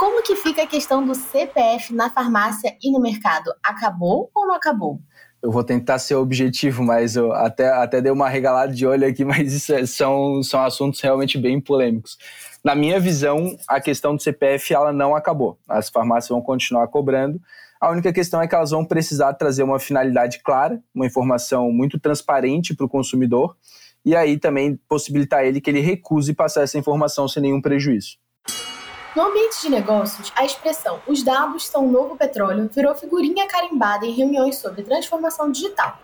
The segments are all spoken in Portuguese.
Como que fica a questão do CPF na farmácia e no mercado? Acabou ou não acabou? Eu vou tentar ser objetivo, mas eu até, até dei uma regalada de olho aqui, mas isso é, são, são assuntos realmente bem polêmicos. Na minha visão, a questão do CPF ela não acabou. As farmácias vão continuar cobrando. A única questão é que elas vão precisar trazer uma finalidade clara, uma informação muito transparente para o consumidor, e aí também possibilitar ele que ele recuse passar essa informação sem nenhum prejuízo. No ambiente de negócios, a expressão os dados são o novo petróleo virou figurinha carimbada em reuniões sobre transformação digital.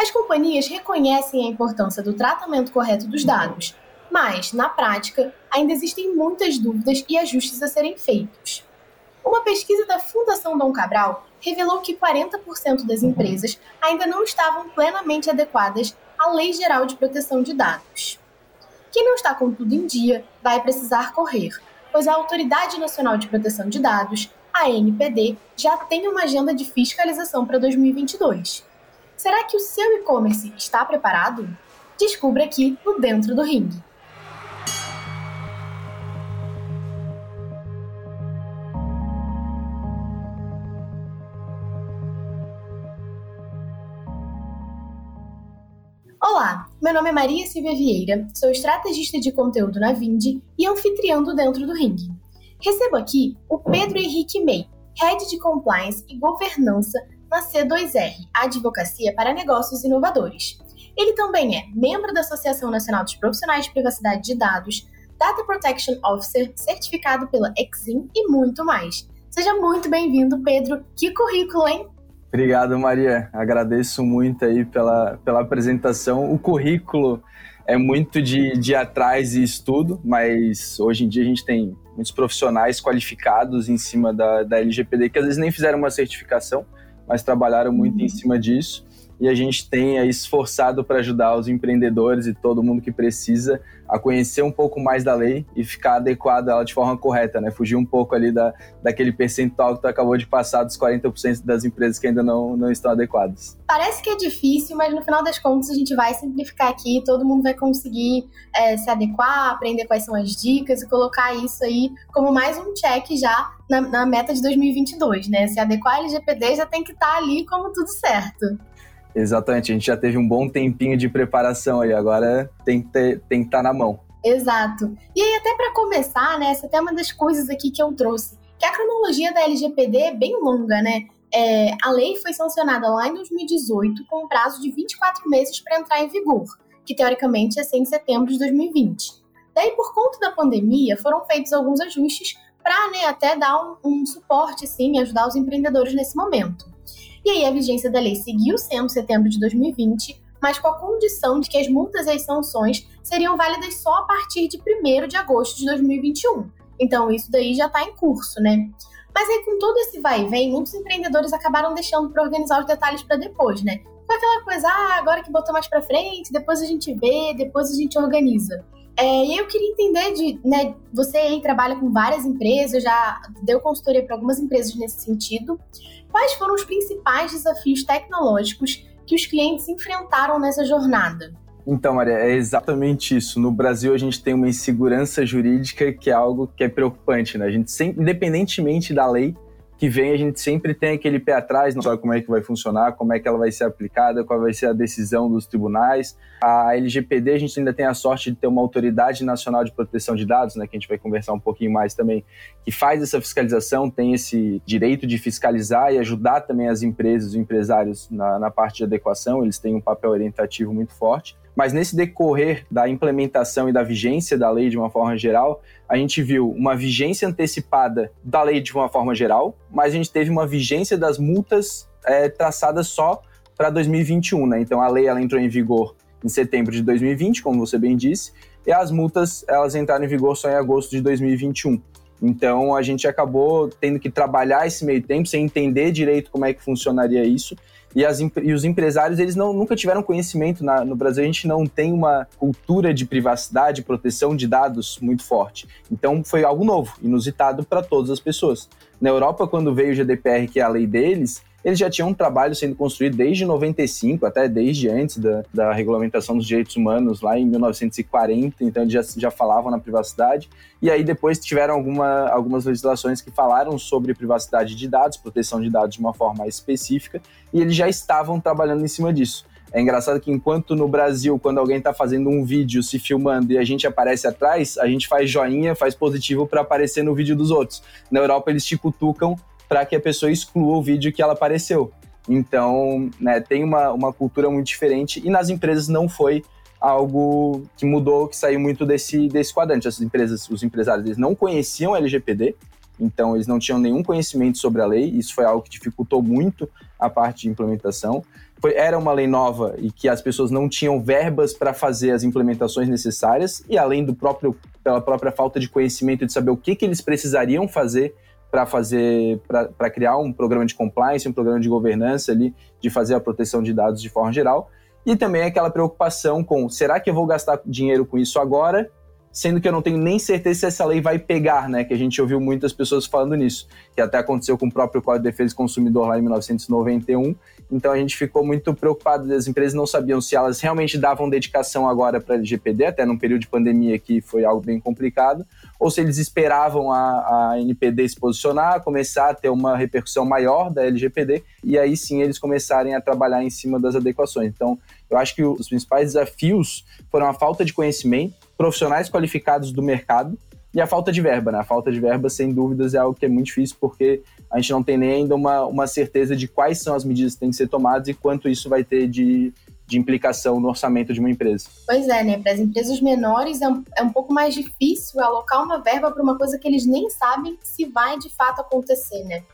As companhias reconhecem a importância do tratamento correto dos dados, mas, na prática, ainda existem muitas dúvidas e ajustes a serem feitos. Uma pesquisa da Fundação Dom Cabral revelou que 40% das empresas ainda não estavam plenamente adequadas à Lei Geral de Proteção de Dados. Quem não está com tudo em dia vai precisar correr, pois a Autoridade Nacional de Proteção de Dados, a ANPD, já tem uma agenda de fiscalização para 2022. Será que o seu e-commerce está preparado? Descubra aqui no Dentro do Ringue. Olá, meu nome é Maria Silvia Vieira, sou estrategista de conteúdo na Vindi e anfitriã do Dentro do Ringue. Recebo aqui o Pedro Henrique May, Head de Compliance e Governança na C2R, Advocacia para Negócios Inovadores. Ele também é membro da Associação Nacional dos Profissionais de Privacidade de Dados, Data Protection Officer, certificado pela Exim e muito mais. Seja muito bem-vindo, Pedro. Que currículo, hein? Obrigado, Maria. Agradeço muito aí pela, pela apresentação. O currículo é muito de, de atrás e estudo, mas hoje em dia a gente tem muitos profissionais qualificados em cima da, da LGPD que às vezes nem fizeram uma certificação, mas trabalharam muito em cima disso e a gente tem aí esforçado para ajudar os empreendedores e todo mundo que precisa a conhecer um pouco mais da lei e ficar adequado a ela de forma correta, né? Fugir um pouco ali da, daquele percentual que tu acabou de passar dos 40% das empresas que ainda não, não estão adequadas. Parece que é difícil, mas no final das contas a gente vai simplificar aqui, todo mundo vai conseguir é, se adequar, aprender quais são as dicas e colocar isso aí como mais um check já na, na meta de 2022, né? Se adequar ao LGPD já tem que estar tá ali como tudo certo. Exatamente, a gente já teve um bom tempinho de preparação aí, agora tem que, ter, tem que estar tá na mão. Exato. E aí, até para começar, né, essa é até uma das coisas aqui que eu trouxe, que a cronologia da LGPD é bem longa, né? É, a lei foi sancionada lá em 2018 com um prazo de 24 meses para entrar em vigor, que teoricamente ia ser em setembro de 2020. Daí, por conta da pandemia, foram feitos alguns ajustes para né, até dar um, um suporte, sim, ajudar os empreendedores nesse momento. E aí a vigência da lei seguiu sendo setembro de 2020, mas com a condição de que as multas e as sanções seriam válidas só a partir de 1 de agosto de 2021. Então isso daí já está em curso, né? Mas aí com todo esse vai e vem, muitos empreendedores acabaram deixando para organizar os detalhes para depois, né? Com aquela coisa, ah, agora que botou mais para frente, depois a gente vê, depois a gente organiza. É, e eu queria entender de, né, você aí trabalha com várias empresas, já deu consultoria para algumas empresas nesse sentido. Quais foram os principais desafios tecnológicos que os clientes enfrentaram nessa jornada? Então, Maria, é exatamente isso. No Brasil, a gente tem uma insegurança jurídica que é algo que é preocupante, né? A gente sempre, independentemente da lei, que vem, a gente sempre tem aquele pé atrás, não sabe como é que vai funcionar, como é que ela vai ser aplicada, qual vai ser a decisão dos tribunais. A LGPD, a gente ainda tem a sorte de ter uma autoridade nacional de proteção de dados, né, que a gente vai conversar um pouquinho mais também, que faz essa fiscalização, tem esse direito de fiscalizar e ajudar também as empresas, os empresários na, na parte de adequação, eles têm um papel orientativo muito forte. Mas nesse decorrer da implementação e da vigência da lei de uma forma geral, a gente viu uma vigência antecipada da lei de uma forma geral, mas a gente teve uma vigência das multas é, traçadas só para 2021, né? Então a lei ela entrou em vigor em setembro de 2020, como você bem disse, e as multas elas entraram em vigor só em agosto de 2021. Então a gente acabou tendo que trabalhar esse meio tempo sem entender direito como é que funcionaria isso e, as, e os empresários, eles não, nunca tiveram conhecimento. Na, no Brasil, a gente não tem uma cultura de privacidade, proteção de dados muito forte. Então, foi algo novo, inusitado para todas as pessoas. Na Europa, quando veio o GDPR, que é a lei deles, eles já tinham um trabalho sendo construído desde 95, até desde antes da, da regulamentação dos direitos humanos, lá em 1940, então eles já, já falavam na privacidade. E aí depois tiveram alguma, algumas legislações que falaram sobre privacidade de dados, proteção de dados de uma forma mais específica, e eles já estavam trabalhando em cima disso. É engraçado que enquanto no Brasil, quando alguém está fazendo um vídeo se filmando e a gente aparece atrás, a gente faz joinha, faz positivo para aparecer no vídeo dos outros. Na Europa eles te cutucam para que a pessoa exclua o vídeo que ela apareceu. Então, né, tem uma, uma cultura muito diferente e nas empresas não foi algo que mudou, que saiu muito desse, desse quadrante. As empresas, os empresários, eles não conheciam LGPD, então eles não tinham nenhum conhecimento sobre a lei, isso foi algo que dificultou muito a parte de implementação foi, era uma lei nova e que as pessoas não tinham verbas para fazer as implementações necessárias e além do próprio pela própria falta de conhecimento de saber o que, que eles precisariam fazer para fazer para criar um programa de compliance, um programa de governança ali, de fazer a proteção de dados de forma geral. E também aquela preocupação com será que eu vou gastar dinheiro com isso agora sendo que eu não tenho nem certeza se essa lei vai pegar, né? Que a gente ouviu muitas pessoas falando nisso, que até aconteceu com o próprio Código de Defesa do Consumidor lá em 1991. Então a gente ficou muito preocupado, as empresas não sabiam se elas realmente davam dedicação agora para LGPD, até num período de pandemia que foi algo bem complicado, ou se eles esperavam a, a NPD se posicionar, começar a ter uma repercussão maior da LGPD, e aí sim eles começarem a trabalhar em cima das adequações. Então, eu acho que os principais desafios foram a falta de conhecimento, profissionais qualificados do mercado e a falta de verba, né? A falta de verba, sem dúvidas, é algo que é muito difícil porque a gente não tem nem ainda uma, uma certeza de quais são as medidas que têm que ser tomadas e quanto isso vai ter de, de implicação no orçamento de uma empresa. Pois é, né? Para as empresas menores é um, é um pouco mais difícil alocar uma verba para uma coisa que eles nem sabem se vai de fato acontecer, né?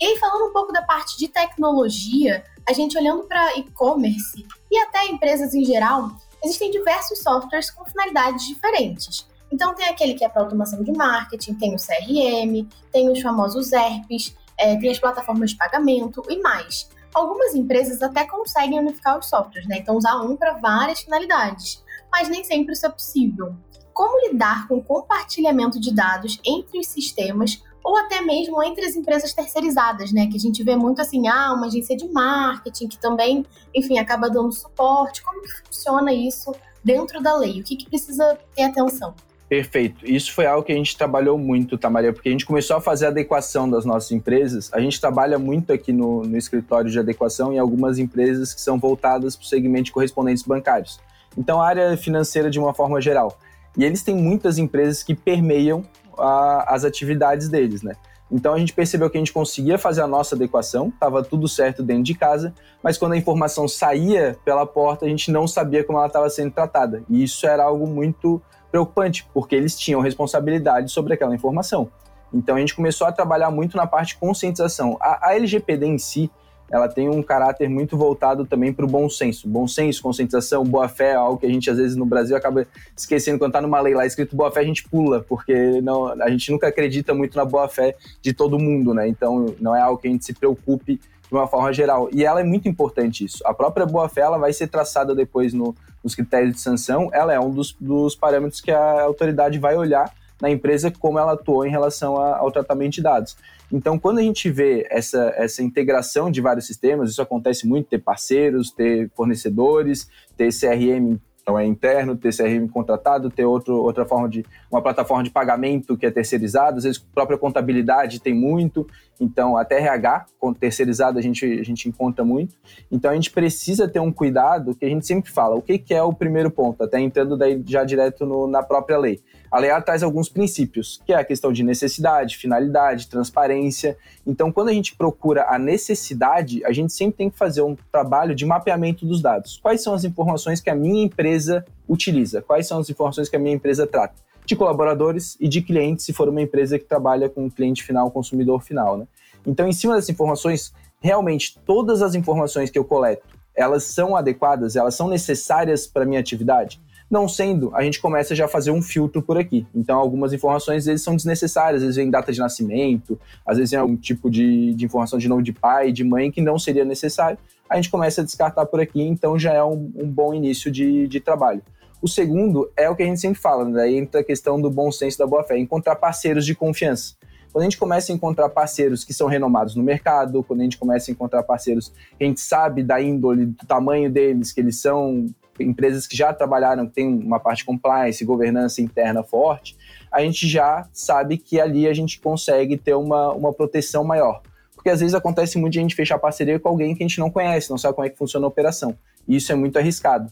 E aí, falando um pouco da parte de tecnologia, a gente olhando para e-commerce e até empresas em geral, existem diversos softwares com finalidades diferentes. Então tem aquele que é para automação de marketing, tem o CRM, tem os famosos ERPs, é, tem as plataformas de pagamento e mais. Algumas empresas até conseguem unificar os softwares, né? Então usar um para várias finalidades, mas nem sempre isso é possível. Como lidar com o compartilhamento de dados entre os sistemas ou até mesmo entre as empresas terceirizadas, né? Que a gente vê muito assim, ah, uma agência de marketing que também, enfim, acaba dando suporte. Como que funciona isso dentro da lei? O que, que precisa ter atenção? Perfeito. Isso foi algo que a gente trabalhou muito, tá, Maria? Porque a gente começou a fazer a adequação das nossas empresas. A gente trabalha muito aqui no, no escritório de adequação em algumas empresas que são voltadas para o segmento de correspondentes bancários. Então, a área financeira de uma forma geral. E eles têm muitas empresas que permeiam a, as atividades deles, né? Então a gente percebeu que a gente conseguia fazer a nossa adequação, estava tudo certo dentro de casa, mas quando a informação saía pela porta, a gente não sabia como ela estava sendo tratada. E isso era algo muito preocupante, porque eles tinham responsabilidade sobre aquela informação. Então a gente começou a trabalhar muito na parte de conscientização. A, a LGPD em si, ela tem um caráter muito voltado também para o bom senso. Bom senso, conscientização, boa-fé é algo que a gente, às vezes, no Brasil acaba esquecendo. Quando está numa lei lá escrito boa-fé, a gente pula, porque não, a gente nunca acredita muito na boa-fé de todo mundo, né? Então, não é algo que a gente se preocupe de uma forma geral. E ela é muito importante isso. A própria boa-fé, ela vai ser traçada depois no, nos critérios de sanção. Ela é um dos, dos parâmetros que a autoridade vai olhar na empresa como ela atuou em relação a, ao tratamento de dados. Então, quando a gente vê essa, essa integração de vários sistemas, isso acontece muito, ter parceiros, ter fornecedores, ter CRM então é interno, ter CRM contratado, ter outro, outra forma de uma plataforma de pagamento que é terceirizada, às vezes própria contabilidade tem muito, então até RH terceirizado a gente, a gente encontra muito. Então a gente precisa ter um cuidado que a gente sempre fala, o que, que é o primeiro ponto, até entrando daí já direto no, na própria lei. A lei traz alguns princípios, que é a questão de necessidade, finalidade, transparência. Então, quando a gente procura a necessidade, a gente sempre tem que fazer um trabalho de mapeamento dos dados. Quais são as informações que a minha empresa utiliza? Quais são as informações que a minha empresa trata? De colaboradores e de clientes, se for uma empresa que trabalha com cliente final, consumidor final, né? Então, em cima dessas informações, realmente todas as informações que eu coleto, elas são adequadas, elas são necessárias para minha atividade? Não sendo, a gente começa já a fazer um filtro por aqui. Então, algumas informações às vezes são desnecessárias, às vezes vem data de nascimento, às vezes vem algum tipo de, de informação de nome de pai, de mãe, que não seria necessário. A gente começa a descartar por aqui, então já é um, um bom início de, de trabalho. O segundo é o que a gente sempre fala, né? daí entra a questão do bom senso da boa fé, encontrar parceiros de confiança. Quando a gente começa a encontrar parceiros que são renomados no mercado, quando a gente começa a encontrar parceiros que a gente sabe da índole, do tamanho deles, que eles são empresas que já trabalharam, que tem uma parte compliance, governança interna forte, a gente já sabe que ali a gente consegue ter uma, uma proteção maior. Porque às vezes acontece muito de a gente fechar parceria com alguém que a gente não conhece, não sabe como é que funciona a operação. E isso é muito arriscado.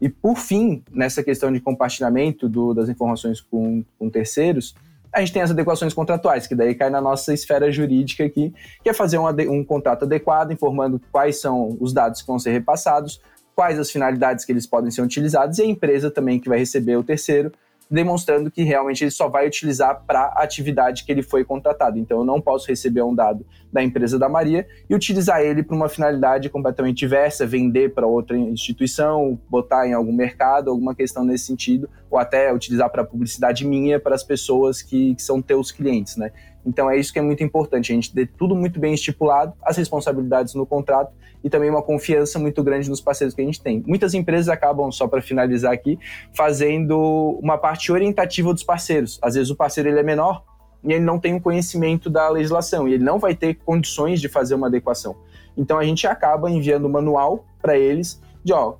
E por fim, nessa questão de compartilhamento do, das informações com, com terceiros, a gente tem as adequações contratuais, que daí cai na nossa esfera jurídica aqui, que é fazer um, um contrato adequado, informando quais são os dados que vão ser repassados, quais as finalidades que eles podem ser utilizados e a empresa também que vai receber o terceiro, demonstrando que realmente ele só vai utilizar para a atividade que ele foi contratado. Então eu não posso receber um dado da empresa da Maria e utilizar ele para uma finalidade completamente diversa, vender para outra instituição, botar em algum mercado, alguma questão nesse sentido, ou até utilizar para publicidade minha para as pessoas que, que são teus clientes, né? Então é isso que é muito importante, a gente ter tudo muito bem estipulado, as responsabilidades no contrato e também uma confiança muito grande nos parceiros que a gente tem. Muitas empresas acabam, só para finalizar aqui, fazendo uma parte orientativa dos parceiros. Às vezes o parceiro ele é menor e ele não tem o um conhecimento da legislação e ele não vai ter condições de fazer uma adequação. Então a gente acaba enviando um manual para eles de, ó,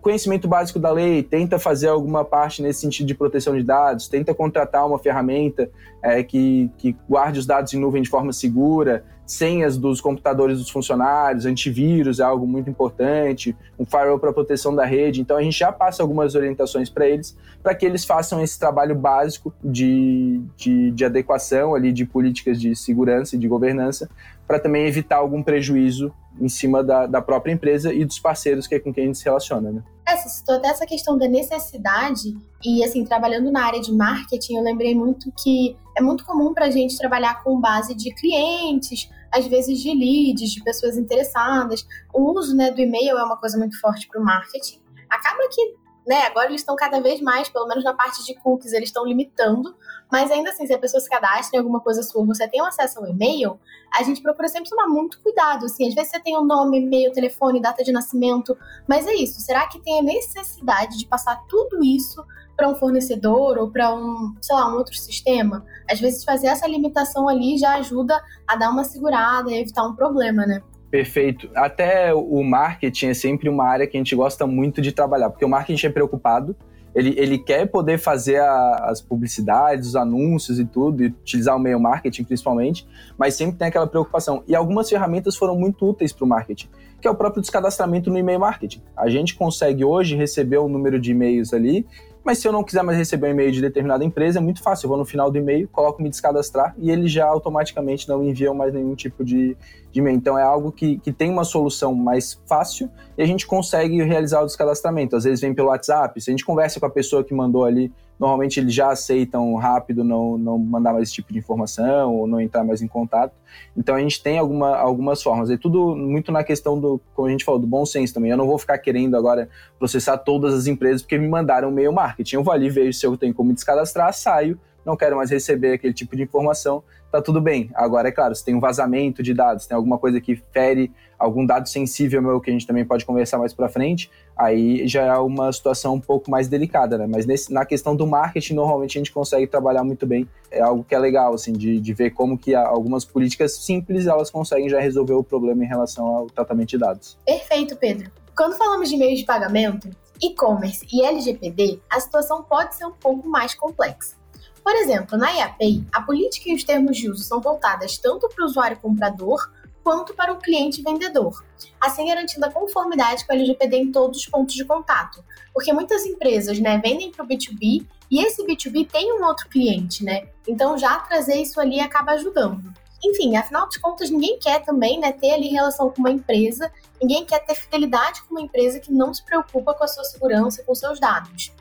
conhecimento básico da lei, tenta fazer alguma parte nesse sentido de proteção de dados, tenta contratar uma ferramenta é, que, que guarde os dados em nuvem de forma segura, senhas dos computadores dos funcionários, antivírus é algo muito importante, um firewall para proteção da rede. Então a gente já passa algumas orientações para eles, para que eles façam esse trabalho básico de, de, de, adequação ali de políticas de segurança e de governança, para também evitar algum prejuízo em cima da, da própria empresa e dos parceiros que é com quem a gente se relaciona, né? É, você citou até essa questão da necessidade e, assim, trabalhando na área de marketing, eu lembrei muito que é muito comum para a gente trabalhar com base de clientes, às vezes de leads, de pessoas interessadas. O uso né, do e-mail é uma coisa muito forte para o marketing. Acaba que né, agora eles estão cada vez mais, pelo menos na parte de cookies, eles estão limitando, mas ainda assim, se a pessoa se cadastra em alguma coisa sua, você tem um acesso ao e-mail, a gente procura sempre tomar muito cuidado, assim, às vezes você tem o um nome, e-mail, telefone, data de nascimento, mas é isso, será que tem a necessidade de passar tudo isso para um fornecedor ou para um, sei lá, um outro sistema? Às vezes fazer essa limitação ali já ajuda a dar uma segurada e evitar um problema, né? Perfeito. Até o marketing é sempre uma área que a gente gosta muito de trabalhar, porque o marketing é preocupado, ele, ele quer poder fazer a, as publicidades, os anúncios e tudo, e utilizar o meio marketing principalmente, mas sempre tem aquela preocupação. E algumas ferramentas foram muito úteis para o marketing, que é o próprio descadastramento no e-mail marketing. A gente consegue hoje receber um número de e-mails ali mas se eu não quiser mais receber um e-mail de determinada empresa, é muito fácil. Eu vou no final do e-mail, coloco me descadastrar e ele já automaticamente não envia mais nenhum tipo de, de e-mail. Então é algo que, que tem uma solução mais fácil e a gente consegue realizar o descadastramento. Às vezes vem pelo WhatsApp, se a gente conversa com a pessoa que mandou ali normalmente eles já aceitam rápido não, não mandar mais esse tipo de informação ou não entrar mais em contato. Então a gente tem alguma, algumas formas. É tudo muito na questão do, como a gente falou, do bom senso também. Eu não vou ficar querendo agora processar todas as empresas porque me mandaram e-mail marketing. Eu vou ali, vejo se eu tenho como descadastrar, saio, não quero mais receber aquele tipo de informação, tá tudo bem. Agora, é claro, se tem um vazamento de dados, tem alguma coisa que fere algum dado sensível meu que a gente também pode conversar mais para frente, aí já é uma situação um pouco mais delicada, né? Mas nesse, na questão do marketing, normalmente a gente consegue trabalhar muito bem. É algo que é legal, assim, de, de ver como que algumas políticas simples, elas conseguem já resolver o problema em relação ao tratamento de dados. Perfeito, Pedro. Quando falamos de meios de pagamento, e-commerce e LGPD, a situação pode ser um pouco mais complexa. Por exemplo, na IAPI, a política e os termos de uso são voltadas tanto para o usuário comprador quanto para o cliente vendedor, assim garantindo a conformidade com a LGPD em todos os pontos de contato. Porque muitas empresas né, vendem para o B2B e esse B2B tem um outro cliente, né? Então já trazer isso ali acaba ajudando. Enfim, afinal de contas, ninguém quer também né, ter ali relação com uma empresa, ninguém quer ter fidelidade com uma empresa que não se preocupa com a sua segurança, com seus dados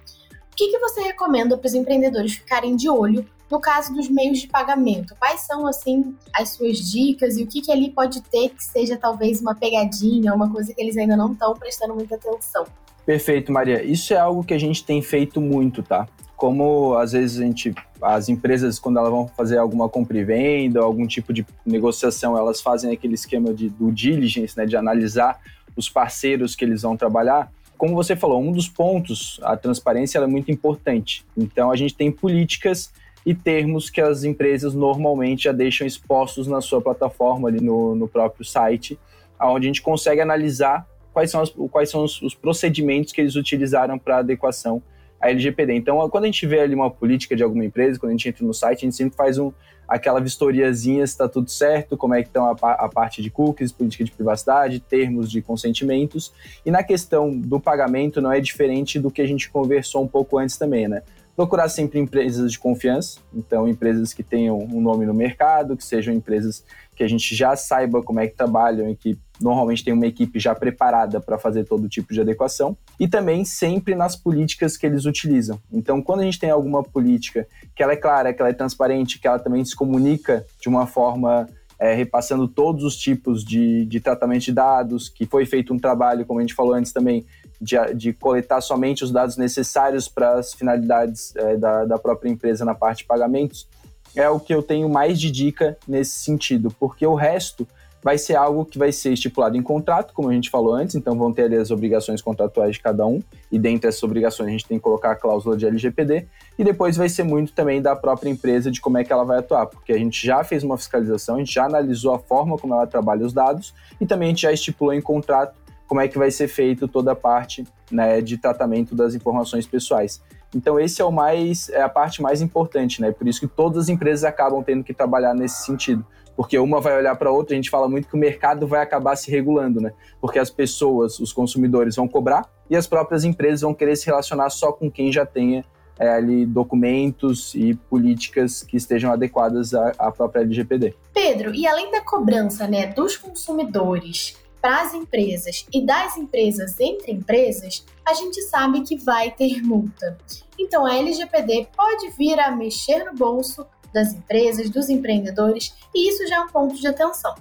que, que você recomenda para os empreendedores ficarem de olho no caso dos meios de pagamento? Quais são, assim, as suas dicas e o que, que ali pode ter que seja talvez uma pegadinha, uma coisa que eles ainda não estão prestando muita atenção? Perfeito, Maria. Isso é algo que a gente tem feito muito, tá? Como às vezes a gente, as empresas, quando elas vão fazer alguma compra e venda, algum tipo de negociação, elas fazem aquele esquema de due diligence, né, de analisar os parceiros que eles vão trabalhar como você falou, um dos pontos, a transparência é muito importante. Então, a gente tem políticas e termos que as empresas normalmente já deixam expostos na sua plataforma ali no, no próprio site, onde a gente consegue analisar quais são, as, quais são os, os procedimentos que eles utilizaram para adequação à LGPD. Então, quando a gente vê ali uma política de alguma empresa, quando a gente entra no site, a gente sempre faz um, aquela vistoriazinha se está tudo certo, como é que estão a, a, parte de cookies, política de privacidade, termos de consentimentos. E na questão do pagamento não é diferente do que a gente conversou um pouco antes também, né? Procurar sempre empresas de confiança, então empresas que tenham um nome no mercado, que sejam empresas que a gente já saiba como é que trabalham e que normalmente tem uma equipe já preparada para fazer todo tipo de adequação, e também sempre nas políticas que eles utilizam. Então, quando a gente tem alguma política que ela é clara, que ela é transparente, que ela também se comunica de uma forma é, repassando todos os tipos de, de tratamento de dados, que foi feito um trabalho, como a gente falou antes também, de, de coletar somente os dados necessários para as finalidades é, da, da própria empresa na parte de pagamentos, é o que eu tenho mais de dica nesse sentido, porque o resto vai ser algo que vai ser estipulado em contrato, como a gente falou antes, então vão ter ali as obrigações contratuais de cada um, e dentre essas obrigações a gente tem que colocar a cláusula de LGPD, e depois vai ser muito também da própria empresa de como é que ela vai atuar, porque a gente já fez uma fiscalização, a gente já analisou a forma como ela trabalha os dados, e também a gente já estipulou em contrato como é que vai ser feito toda a parte né, de tratamento das informações pessoais. Então esse é o mais é a parte mais importante, né? Por isso que todas as empresas acabam tendo que trabalhar nesse sentido, porque uma vai olhar para a outra. A gente fala muito que o mercado vai acabar se regulando, né? Porque as pessoas, os consumidores vão cobrar e as próprias empresas vão querer se relacionar só com quem já tenha é, ali documentos e políticas que estejam adequadas à, à própria LGPD. Pedro, e além da cobrança, né, dos consumidores, para as empresas e das empresas entre empresas, a gente sabe que vai ter multa. Então a LGPD pode vir a mexer no bolso das empresas, dos empreendedores, e isso já é um ponto de atenção.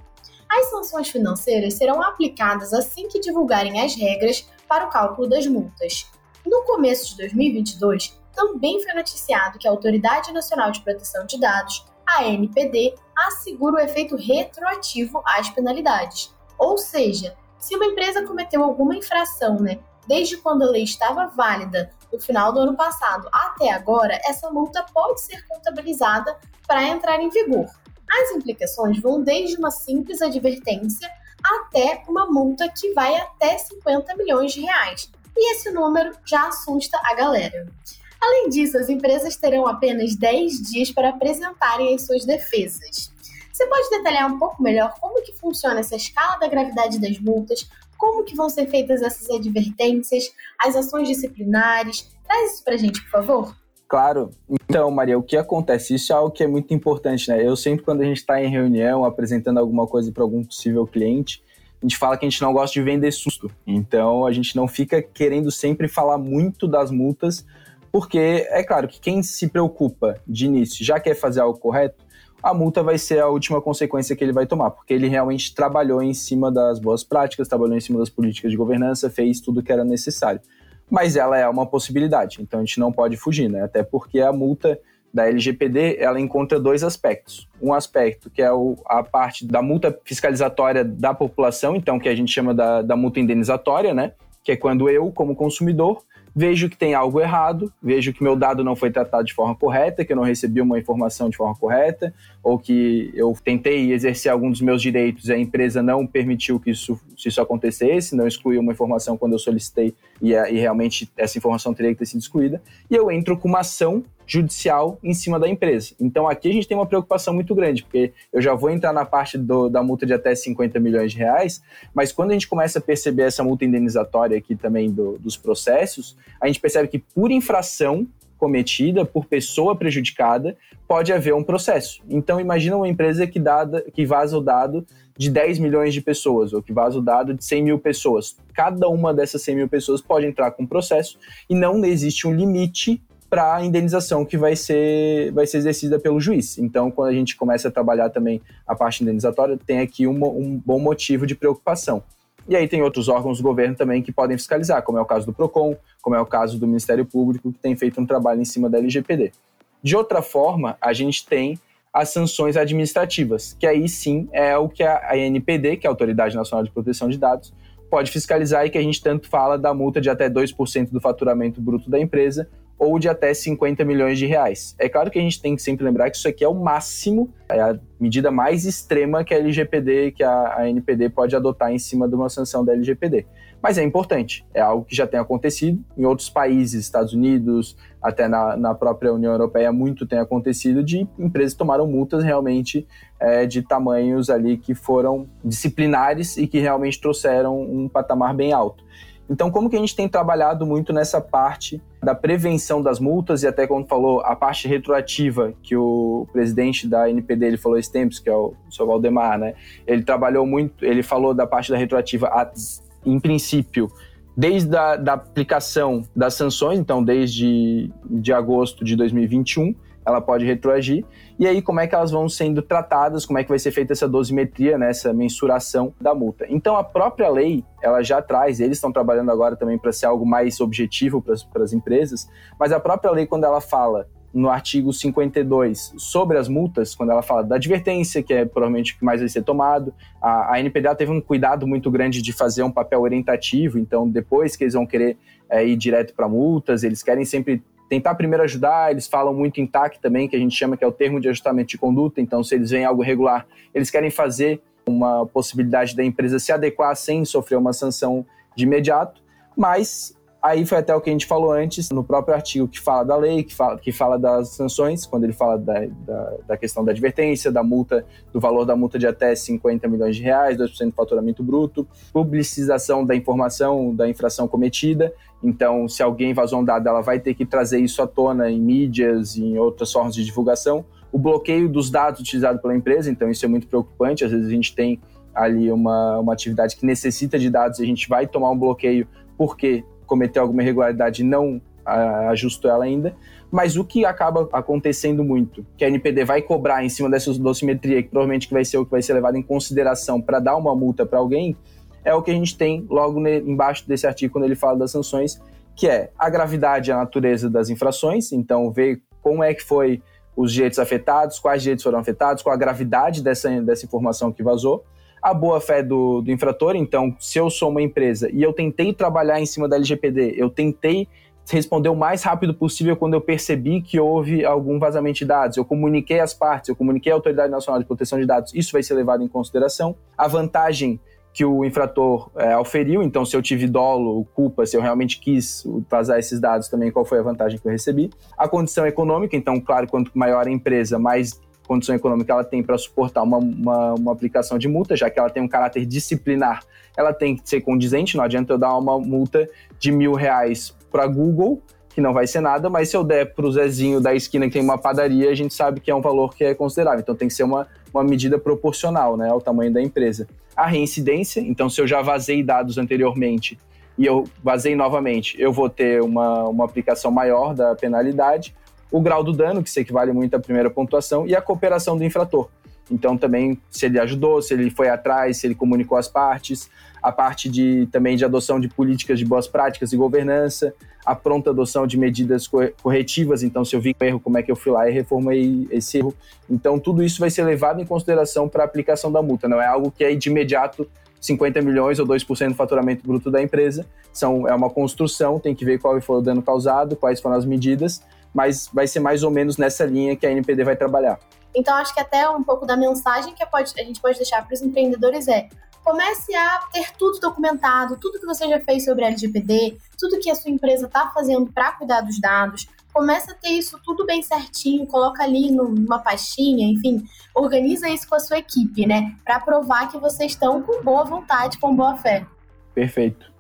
As sanções financeiras serão aplicadas assim que divulgarem as regras para o cálculo das multas. No começo de 2022, também foi noticiado que a Autoridade Nacional de Proteção de Dados, a ANPD, assegura o efeito retroativo às penalidades. Ou seja, se uma empresa cometeu alguma infração, né, desde quando a lei estava válida, no final do ano passado até agora, essa multa pode ser contabilizada para entrar em vigor. As implicações vão desde uma simples advertência até uma multa que vai até 50 milhões de reais. E esse número já assusta a galera. Além disso, as empresas terão apenas 10 dias para apresentarem as suas defesas. Você pode detalhar um pouco melhor como que funciona essa escala da gravidade das multas, como que vão ser feitas essas advertências, as ações disciplinares? Traz isso pra gente, por favor. Claro. Então, Maria, o que acontece? Isso é algo que é muito importante, né? Eu sempre, quando a gente está em reunião, apresentando alguma coisa para algum possível cliente, a gente fala que a gente não gosta de vender susto. Então, a gente não fica querendo sempre falar muito das multas, porque é claro que quem se preocupa de início já quer fazer algo correto, a multa vai ser a última consequência que ele vai tomar, porque ele realmente trabalhou em cima das boas práticas, trabalhou em cima das políticas de governança, fez tudo que era necessário. Mas ela é uma possibilidade, então a gente não pode fugir, né? Até porque a multa da LGPD, ela encontra dois aspectos. Um aspecto que é o, a parte da multa fiscalizatória da população, então que a gente chama da, da multa indenizatória, né? Que é quando eu, como consumidor, vejo que tem algo errado, vejo que meu dado não foi tratado de forma correta, que eu não recebi uma informação de forma correta, ou que eu tentei exercer algum dos meus direitos e a empresa não permitiu que isso, que isso acontecesse, não excluiu uma informação quando eu solicitei e, e realmente essa informação teria que ter sido excluída, e eu entro com uma ação judicial em cima da empresa. Então aqui a gente tem uma preocupação muito grande, porque eu já vou entrar na parte do, da multa de até 50 milhões de reais, mas quando a gente começa a perceber essa multa indenizatória aqui também do, dos processos, a gente percebe que por infração cometida, por pessoa prejudicada, pode haver um processo. Então imagina uma empresa que, dada, que vaza o dado de 10 milhões de pessoas, ou que vaza o dado de 100 mil pessoas. Cada uma dessas 100 mil pessoas pode entrar com um processo e não existe um limite para a indenização que vai ser, vai ser exercida pelo juiz. Então, quando a gente começa a trabalhar também a parte indenizatória, tem aqui um, um bom motivo de preocupação. E aí tem outros órgãos do governo também que podem fiscalizar, como é o caso do PROCON, como é o caso do Ministério Público, que tem feito um trabalho em cima da LGPD. De outra forma, a gente tem as sanções administrativas, que aí sim é o que a ANPD, que é a Autoridade Nacional de Proteção de Dados, pode fiscalizar e que a gente tanto fala da multa de até 2% do faturamento bruto da empresa ou de até 50 milhões de reais. É claro que a gente tem que sempre lembrar que isso aqui é o máximo, é a medida mais extrema que a LGPD, que a, a NPD pode adotar em cima de uma sanção da LGPD. Mas é importante, é algo que já tem acontecido em outros países, Estados Unidos, até na, na própria União Europeia, muito tem acontecido de empresas tomaram multas realmente é, de tamanhos ali que foram disciplinares e que realmente trouxeram um patamar bem alto. Então, como que a gente tem trabalhado muito nessa parte da prevenção das multas e até quando falou a parte retroativa que o presidente da NPD ele falou esse tempos, que é o Sr. Valdemar, né? Ele trabalhou muito, ele falou da parte da retroativa em princípio desde a da aplicação das sanções, então desde de agosto de 2021, ela pode retroagir. E aí, como é que elas vão sendo tratadas, como é que vai ser feita essa dosimetria, né, essa mensuração da multa. Então, a própria lei, ela já traz, eles estão trabalhando agora também para ser algo mais objetivo para as empresas, mas a própria lei, quando ela fala no artigo 52 sobre as multas, quando ela fala da advertência, que é provavelmente o que mais vai ser tomado, a, a NPDA teve um cuidado muito grande de fazer um papel orientativo, então depois que eles vão querer é, ir direto para multas, eles querem sempre tentar primeiro ajudar, eles falam muito em TAC também, que a gente chama que é o termo de ajustamento de conduta, então se eles veem algo regular, eles querem fazer uma possibilidade da empresa se adequar sem sofrer uma sanção de imediato, mas Aí foi até o que a gente falou antes, no próprio artigo que fala da lei, que fala, que fala das sanções, quando ele fala da, da, da, questão da advertência, da multa, do valor da multa de até 50 milhões de reais, 2% do faturamento bruto, publicização da informação da infração cometida. Então, se alguém vazou um dado, ela vai ter que trazer isso à tona em mídias e em outras formas de divulgação. O bloqueio dos dados utilizados pela empresa, então isso é muito preocupante. Às vezes a gente tem ali uma, uma atividade que necessita de dados e a gente vai tomar um bloqueio porque cometeu alguma irregularidade e não ajustou ela ainda. Mas o que acaba acontecendo muito, que a NPD vai cobrar em cima dessa dosimetria, que provavelmente vai ser o que vai ser levado em consideração para dar uma multa para alguém, é o que a gente tem logo embaixo desse artigo quando ele fala das sanções, que é a gravidade e a natureza das infrações, então ver como é que foi os direitos afetados, quais direitos foram afetados, qual a gravidade dessa, dessa informação que vazou, a boa fé do, do infrator. Então, se eu sou uma empresa e eu tentei trabalhar em cima da LGPD, eu tentei responder o mais rápido possível quando eu percebi que houve algum vazamento de dados. Eu comuniquei as partes, eu comuniquei à Autoridade Nacional de Proteção de Dados. Isso vai ser levado em consideração. A vantagem que o infrator é, auferiu, então se eu tive dolo, culpa, se eu realmente quis vazar esses dados também, qual foi a vantagem que eu recebi. A condição econômica, então, claro, quanto maior a empresa, mais condição econômica ela tem para suportar uma, uma, uma, aplicação de multa, já que ela tem um caráter disciplinar, ela tem que ser condizente, não adianta eu dar uma multa de mil reais para Google, que não vai ser nada, mas se eu der para o Zezinho da esquina que tem uma padaria, a gente sabe que é um valor que é considerável, então tem que ser uma, uma medida proporcional né, ao tamanho da empresa. A reincidência, então se eu já vazei dados anteriormente e eu vazei novamente, eu vou ter uma, uma aplicação maior da penalidade, o grau do dano, que se equivale muito à primeira pontuação, e a cooperação do infrator. Então, também, se ele ajudou, se ele foi atrás, se ele comunicou as partes, a parte de, também de adoção de políticas de boas práticas e governança, a pronta adoção de medidas corretivas. Então, se eu vi um erro, como é que eu fui lá e reformei esse erro. Então, tudo isso vai ser levado em consideração para a aplicação da multa. Não é algo que é de imediato 50 milhões ou 2% do faturamento bruto da empresa. São, é uma construção, tem que ver qual foi o dano causado, quais foram as medidas mas vai ser mais ou menos nessa linha que a NPD vai trabalhar. Então, acho que até um pouco da mensagem que a gente pode deixar para os empreendedores é comece a ter tudo documentado, tudo que você já fez sobre LGPD, tudo que a sua empresa está fazendo para cuidar dos dados. Comece a ter isso tudo bem certinho, coloca ali numa pastinha, enfim, organiza isso com a sua equipe, né? Para provar que vocês estão com boa vontade, com boa fé. Perfeito.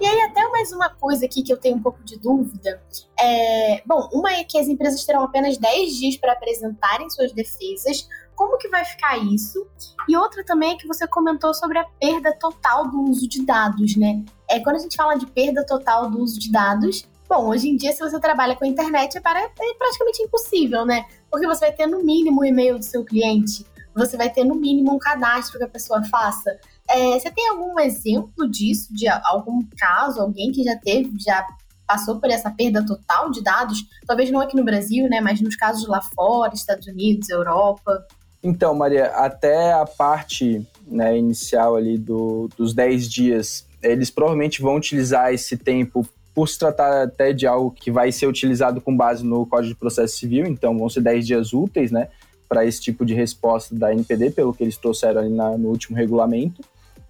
E aí, até mais uma coisa aqui que eu tenho um pouco de dúvida. É, bom, uma é que as empresas terão apenas 10 dias para apresentarem suas defesas. Como que vai ficar isso? E outra também é que você comentou sobre a perda total do uso de dados, né? É, quando a gente fala de perda total do uso de dados, Bom, hoje em dia, se você trabalha com a internet, é, é praticamente impossível, né? Porque você vai ter no mínimo o e-mail do seu cliente, você vai ter no mínimo um cadastro que a pessoa faça. É, você tem algum exemplo disso, de algum caso, alguém que já teve, já passou por essa perda total de dados? Talvez não aqui no Brasil, né, mas nos casos lá fora, Estados Unidos, Europa. Então, Maria, até a parte né, inicial ali do, dos 10 dias, eles provavelmente vão utilizar esse tempo por se tratar até de algo que vai ser utilizado com base no Código de Processo Civil, então vão ser 10 dias úteis, né, para esse tipo de resposta da NPD, pelo que eles trouxeram ali na, no último regulamento.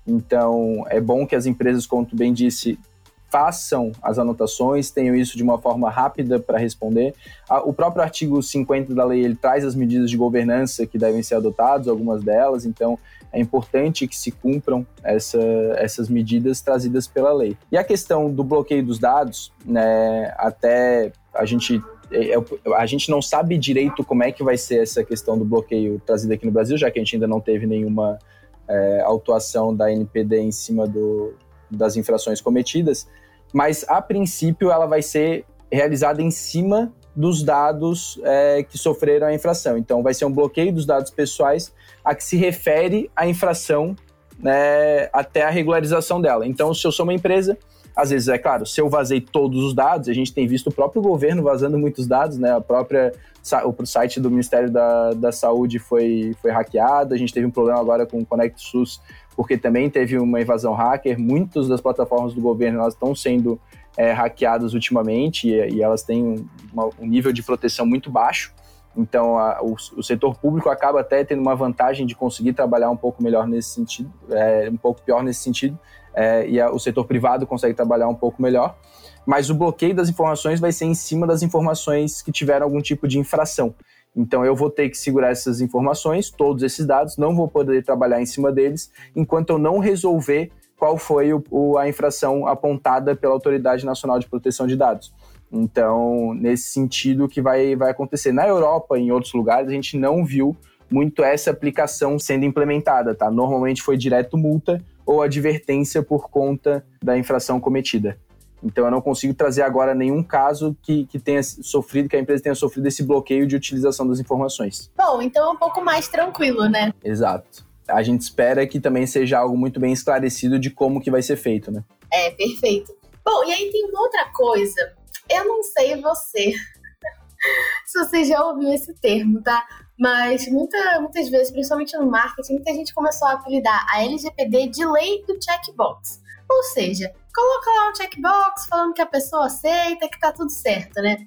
Então, é bom que as empresas, como tu bem disse, façam as anotações, tenham isso de uma forma rápida para responder. O próprio artigo 50 da lei ele traz as medidas de governança que devem ser adotadas, algumas delas, então é importante que se cumpram essa, essas medidas trazidas pela lei. E a questão do bloqueio dos dados, né, até a gente é, é, a gente não sabe direito como é que vai ser essa questão do bloqueio trazido aqui no Brasil, já que a gente ainda não teve nenhuma é, autuação da NPD em cima do, das infrações cometidas, mas a princípio ela vai ser realizada em cima dos dados é, que sofreram a infração. Então, vai ser um bloqueio dos dados pessoais a que se refere a infração né, até a regularização dela. Então, se eu sou uma empresa, às vezes, é claro, se eu vazei todos os dados, a gente tem visto o próprio governo vazando muitos dados, né? A própria o site do Ministério da, da Saúde foi, foi hackeado, a gente teve um problema agora com o Conect SUS, porque também teve uma invasão hacker. Muitas das plataformas do governo elas estão sendo é, hackeadas ultimamente e, e elas têm uma, um nível de proteção muito baixo. Então, a, o, o, setor público acaba até tendo uma vantagem de conseguir trabalhar um pouco melhor nesse sentido, é, um pouco pior nesse sentido, é, e a, o setor privado consegue trabalhar um pouco melhor. Mas o bloqueio das informações vai ser em cima das informações que tiveram algum tipo de infração. Então, eu vou ter que segurar essas informações, todos esses dados, não vou poder trabalhar em cima deles, enquanto eu não resolver qual foi o, o, a infração apontada pela Autoridade Nacional de Proteção de Dados. Então, nesse sentido que vai, vai acontecer. Na Europa e em outros lugares, a gente não viu muito essa aplicação sendo implementada, tá? Normalmente foi direto multa ou advertência por conta da infração cometida. Então eu não consigo trazer agora nenhum caso que, que tenha sofrido, que a empresa tenha sofrido esse bloqueio de utilização das informações. Bom, então é um pouco mais tranquilo, né? Exato. A gente espera que também seja algo muito bem esclarecido de como que vai ser feito, né? É, perfeito. Bom, e aí tem uma outra coisa eu não sei você, se você já ouviu esse termo, tá? Mas muita, muitas vezes, principalmente no marketing, muita gente começou a apelidar a LGPD de lei do checkbox. Ou seja, coloca lá um checkbox falando que a pessoa aceita, que tá tudo certo, né?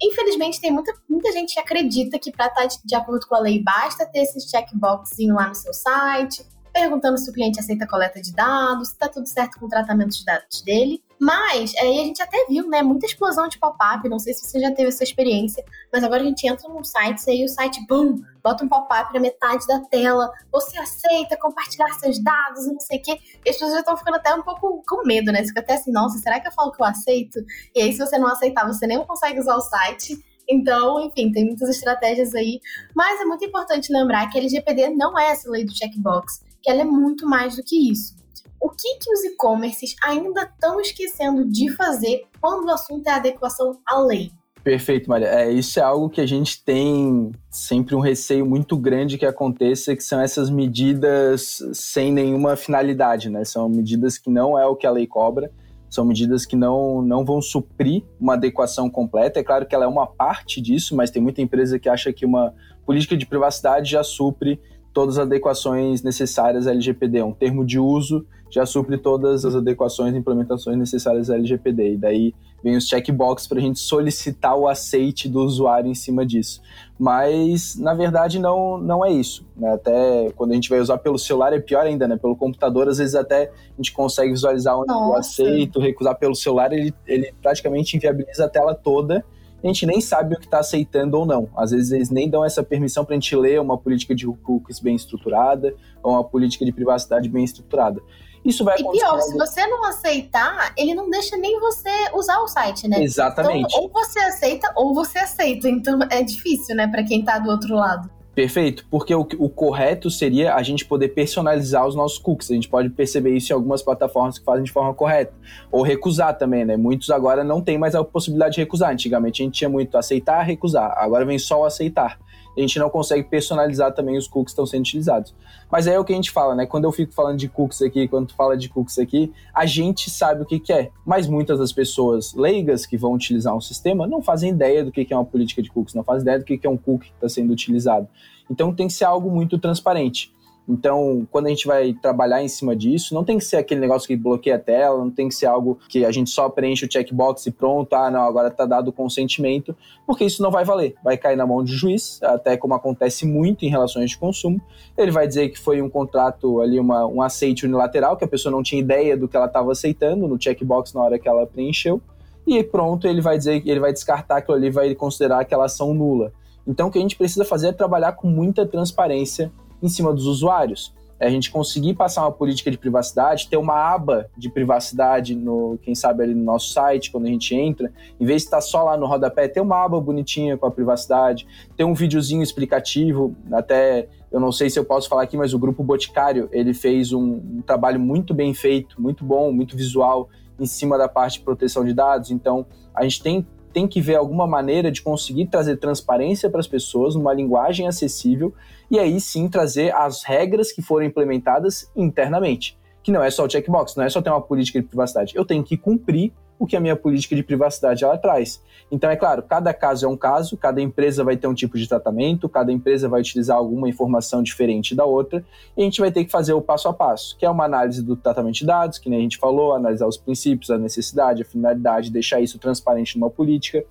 Infelizmente, tem muita, muita gente que acredita que para estar tá de acordo com a lei basta ter esse checkboxzinho lá no seu site, perguntando se o cliente aceita coleta de dados, se está tudo certo com o tratamento de dados dele. Mas aí a gente até viu, né, muita explosão de pop-up, não sei se você já teve essa experiência, mas agora a gente entra num site e aí o site, bum, bota um pop-up na metade da tela, você aceita compartilhar seus dados não sei o quê. E as pessoas já estão ficando até um pouco com medo, né? Você fica até assim, nossa, será que eu falo que eu aceito? E aí se você não aceitar, você nem consegue usar o site. Então, enfim, tem muitas estratégias aí. Mas é muito importante lembrar que a LGPD não é essa lei do checkbox que ela é muito mais do que isso. O que, que os e-commerces ainda estão esquecendo de fazer quando o assunto é adequação à lei? Perfeito, Maria. É, isso é algo que a gente tem sempre um receio muito grande que aconteça, que são essas medidas sem nenhuma finalidade, né? São medidas que não é o que a lei cobra, são medidas que não, não vão suprir uma adequação completa. É claro que ela é uma parte disso, mas tem muita empresa que acha que uma política de privacidade já supre todas as adequações necessárias à LGPD. É um termo de uso já supre todas as adequações e implementações necessárias à LGPD. E daí vem os checkbox para a gente solicitar o aceite do usuário em cima disso. Mas, na verdade, não, não é isso. Né? Até quando a gente vai usar pelo celular é pior ainda, né? Pelo computador, às vezes até a gente consegue visualizar onde Nossa. eu aceito, recusar pelo celular, ele, ele praticamente inviabiliza a tela toda a gente nem sabe o que está aceitando ou não. Às vezes eles nem dão essa permissão para a gente ler uma política de cookies bem estruturada ou uma política de privacidade bem estruturada. Isso vai acontecer. E pior, se você não aceitar, ele não deixa nem você usar o site, né? Exatamente. Então, ou você aceita ou você aceita. Então é difícil, né, para quem está do outro lado. Perfeito, porque o, o, correto seria a gente poder personalizar os nossos cookies. A gente pode perceber isso em algumas plataformas que fazem de forma correta. Ou recusar também, né? Muitos agora não tem mais a possibilidade de recusar. Antigamente a gente tinha muito aceitar, recusar. Agora vem só o aceitar a gente não consegue personalizar também os cookies que estão sendo utilizados. Mas é o que a gente fala, né? Quando eu fico falando de cookies aqui, quando tu fala de cookies aqui, a gente sabe o que, que é. Mas muitas das pessoas leigas que vão utilizar um sistema não fazem ideia do que, que é uma política de cookies, não fazem ideia do que, que é um cookie que está sendo utilizado. Então tem que ser algo muito transparente. Então, quando a gente vai trabalhar em cima disso, não tem que ser aquele negócio que bloqueia a tela, não tem que ser algo que a gente só preenche o checkbox e pronto, ah, não, agora está dado o consentimento, porque isso não vai valer. Vai cair na mão de juiz, até como acontece muito em relações de consumo. Ele vai dizer que foi um contrato ali, uma, um aceite unilateral, que a pessoa não tinha ideia do que ela estava aceitando no checkbox na hora que ela preencheu. E pronto, ele vai dizer que ele vai descartar aquilo ali, vai considerar aquela ação nula. Então, o que a gente precisa fazer é trabalhar com muita transparência em cima dos usuários. É a gente conseguir passar uma política de privacidade, ter uma aba de privacidade no, quem sabe ali no nosso site, quando a gente entra, em vez de estar só lá no rodapé, ter uma aba bonitinha com a privacidade, ter um videozinho explicativo, até eu não sei se eu posso falar aqui, mas o grupo Boticário, ele fez um, um trabalho muito bem feito, muito bom, muito visual em cima da parte de proteção de dados. Então, a gente tem tem que ver alguma maneira de conseguir trazer transparência para as pessoas numa linguagem acessível e aí sim trazer as regras que foram implementadas internamente. Que não é só o checkbox, não é só ter uma política de privacidade. Eu tenho que cumprir o que a minha política de privacidade ela traz. Então, é claro, cada caso é um caso, cada empresa vai ter um tipo de tratamento, cada empresa vai utilizar alguma informação diferente da outra, e a gente vai ter que fazer o passo a passo, que é uma análise do tratamento de dados, que nem a gente falou, analisar os princípios, a necessidade, a finalidade, deixar isso transparente numa política,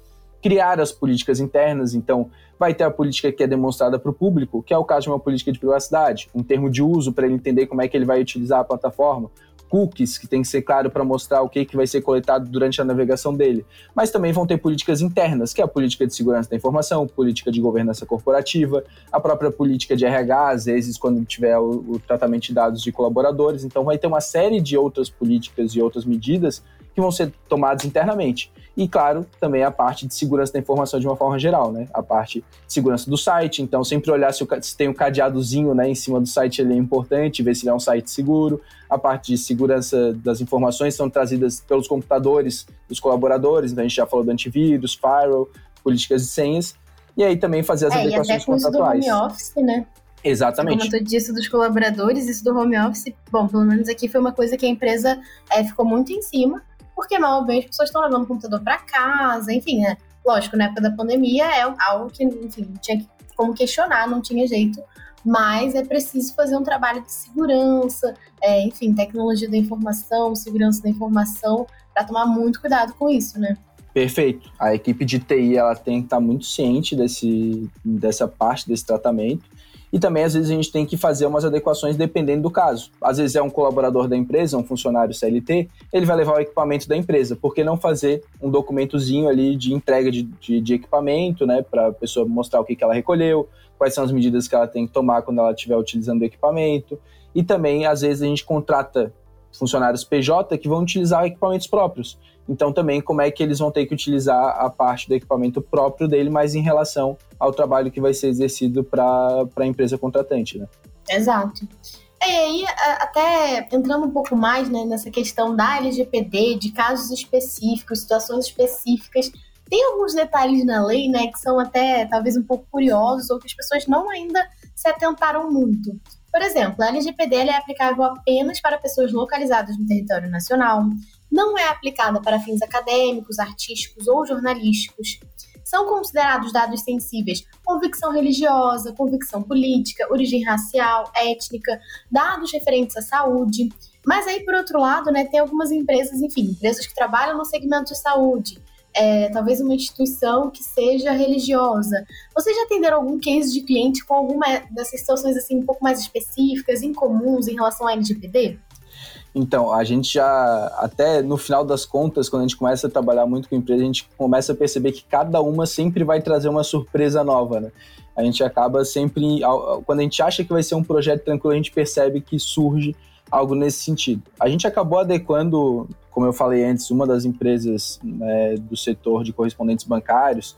criar as políticas internas, então vai ter a política que é demonstrada para o público, que é o caso de uma política de privacidade, um termo de uso para ele entender como é que ele vai utilizar a plataforma, cookies, que tem que ser claro para mostrar o que, que vai ser coletado durante a navegação dele. Mas também vão ter políticas internas, que é a política de segurança da informação, política de governança corporativa, a própria política de RH, às vezes, quando tiver o, o tratamento de dados de colaboradores. Então, vai ter uma série de outras políticas e outras medidas que vão ser tomadas internamente. E, claro, também a parte de segurança da informação de uma forma geral, né? A parte de segurança do site, então sempre olhar se, o, se tem um cadeadozinho né, em cima do site, ele é importante, ver se ele é um site seguro. A parte de segurança das informações são trazidas pelos computadores dos colaboradores, então a gente já falou do antivírus, firewall, políticas de senhas. E aí também fazer as é, adequações e contratuais. Do home office, né? Exatamente. Você comentou disso dos colaboradores, isso do home office. Bom, pelo menos aqui foi uma coisa que a empresa é, ficou muito em cima porque mal bem as pessoas estão levando o computador para casa, enfim, né? Lógico, na época da pandemia é algo que, enfim, tinha como questionar, não tinha jeito, mas é preciso fazer um trabalho de segurança, é, enfim, tecnologia da informação, segurança da informação, para tomar muito cuidado com isso, né? Perfeito. A equipe de TI ela tem que estar muito ciente desse, dessa parte desse tratamento e também, às vezes, a gente tem que fazer umas adequações dependendo do caso. Às vezes é um colaborador da empresa, um funcionário CLT, ele vai levar o equipamento da empresa. Por que não fazer um documentozinho ali de entrega de, de, de equipamento, né? Para a pessoa mostrar o que, que ela recolheu, quais são as medidas que ela tem que tomar quando ela estiver utilizando o equipamento. E também, às vezes, a gente contrata funcionários PJ que vão utilizar equipamentos próprios. Então, também, como é que eles vão ter que utilizar a parte do equipamento próprio dele, mas em relação ao trabalho que vai ser exercido para a empresa contratante, né? Exato. É, e aí, até entrando um pouco mais né, nessa questão da LGPD, de casos específicos, situações específicas, tem alguns detalhes na lei, né, que são até talvez um pouco curiosos ou que as pessoas não ainda se atentaram muito. Por exemplo, a LGPD é aplicável apenas para pessoas localizadas no território nacional, não é aplicada para fins acadêmicos, artísticos ou jornalísticos. São considerados dados sensíveis convicção religiosa, convicção política, origem racial, étnica, dados referentes à saúde. Mas aí, por outro lado, né, tem algumas empresas, enfim, empresas que trabalham no segmento de saúde, é, talvez uma instituição que seja religiosa. Vocês já atenderam algum case de cliente com alguma dessas situações assim um pouco mais específicas, incomuns em relação à LGPD? Então, a gente já, até no final das contas, quando a gente começa a trabalhar muito com empresa, a gente começa a perceber que cada uma sempre vai trazer uma surpresa nova, né? A gente acaba sempre, quando a gente acha que vai ser um projeto tranquilo, a gente percebe que surge algo nesse sentido. A gente acabou adequando, como eu falei antes, uma das empresas né, do setor de correspondentes bancários,